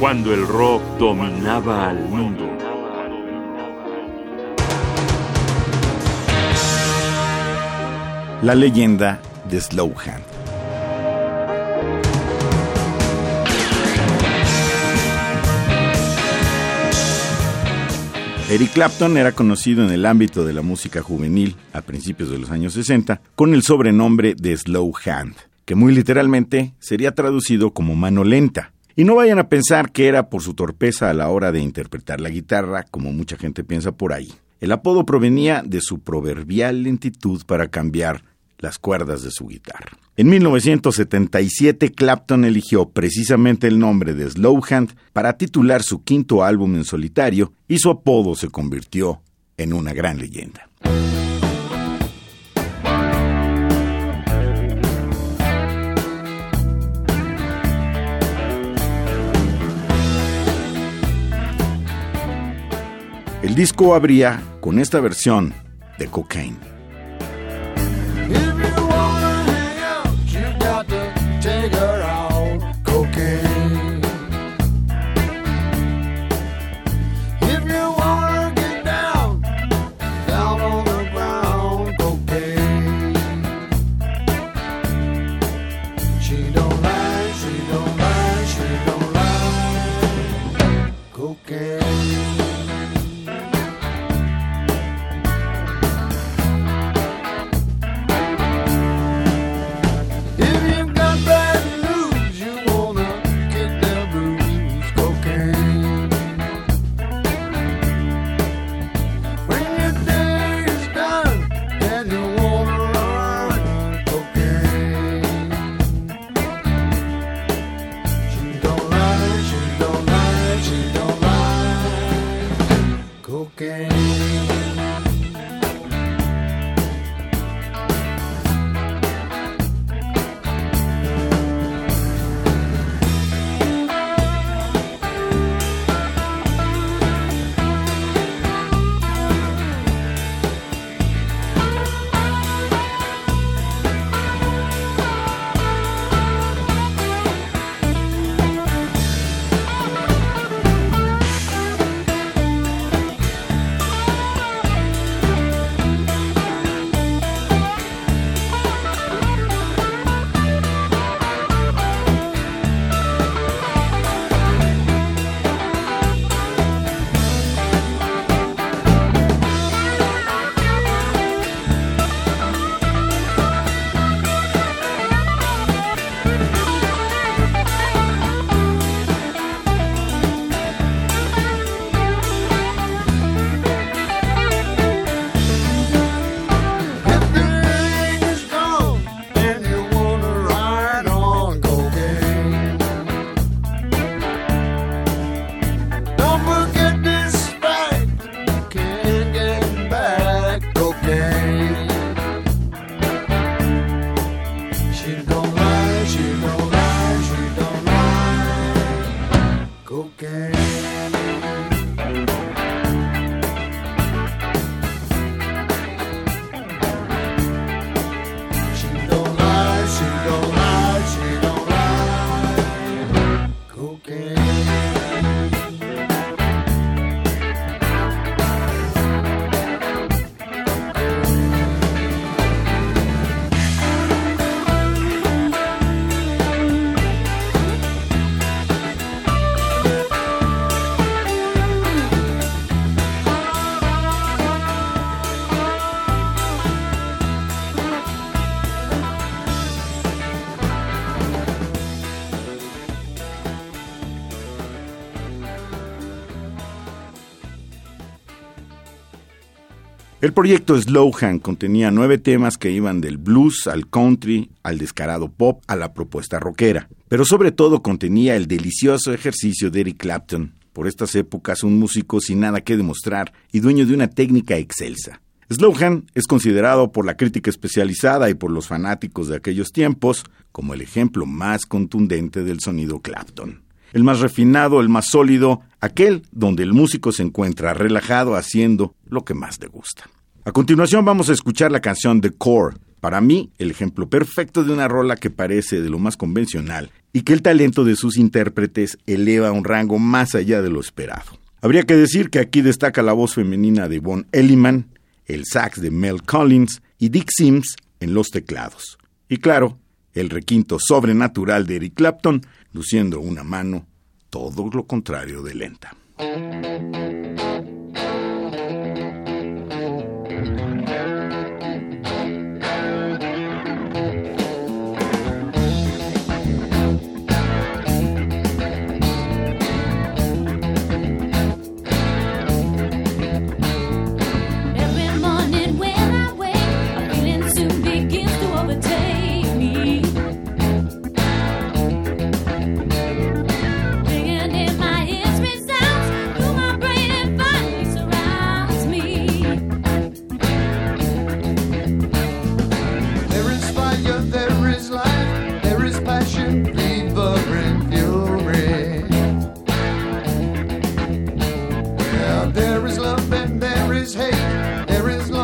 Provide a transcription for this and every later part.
cuando el rock dominaba al mundo. La leyenda de Slowhand. Eric Clapton era conocido en el ámbito de la música juvenil a principios de los años 60 con el sobrenombre de Slow Hand, que muy literalmente sería traducido como mano lenta. Y no vayan a pensar que era por su torpeza a la hora de interpretar la guitarra, como mucha gente piensa por ahí. El apodo provenía de su proverbial lentitud para cambiar las cuerdas de su guitarra. En 1977, Clapton eligió precisamente el nombre de Slowhand para titular su quinto álbum en solitario y su apodo se convirtió en una gran leyenda. El disco abría con esta versión de Cocaine. 启动 El proyecto Slowhand contenía nueve temas que iban del blues al country, al descarado pop, a la propuesta rockera. Pero sobre todo contenía el delicioso ejercicio de Eric Clapton, por estas épocas un músico sin nada que demostrar y dueño de una técnica excelsa. Slowhand es considerado por la crítica especializada y por los fanáticos de aquellos tiempos como el ejemplo más contundente del sonido Clapton. El más refinado, el más sólido, aquel donde el músico se encuentra relajado haciendo lo que más le gusta. A continuación vamos a escuchar la canción The Core, Para mí, el ejemplo perfecto de una rola que parece de lo más convencional y que el talento de sus intérpretes eleva a un rango más allá de lo esperado. Habría que decir que aquí destaca la voz femenina de Von Elliman, el sax de Mel Collins y Dick Sims en los teclados. Y claro, el requinto sobrenatural de Eric Clapton, luciendo una mano todo lo contrario de lenta. There is love and there is hate. There is love.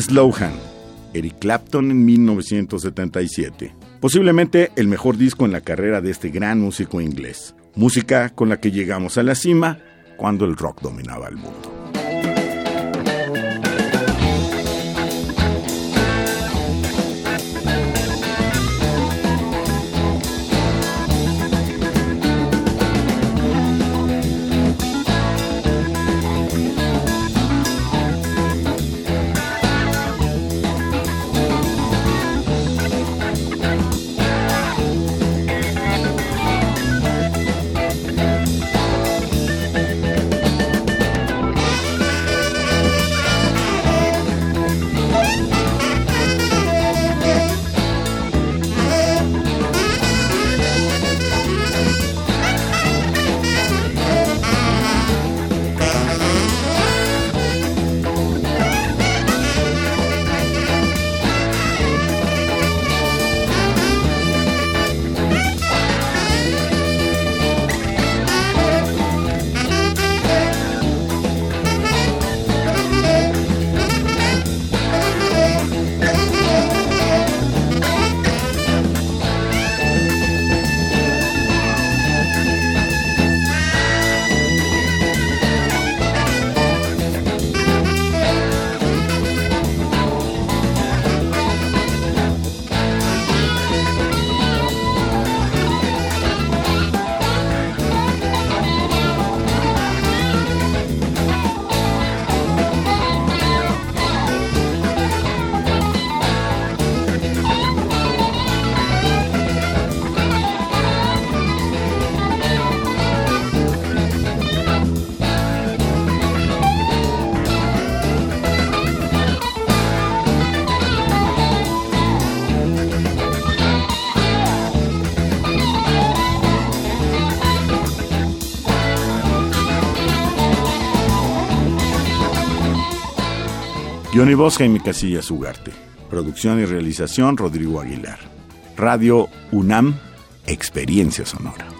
Slowhand, Eric Clapton en 1977. Posiblemente el mejor disco en la carrera de este gran músico inglés. Música con la que llegamos a la cima cuando el rock dominaba el mundo. Guión y voz Jaime Casillas Ugarte. Producción y realización Rodrigo Aguilar. Radio UNAM, Experiencia Sonora.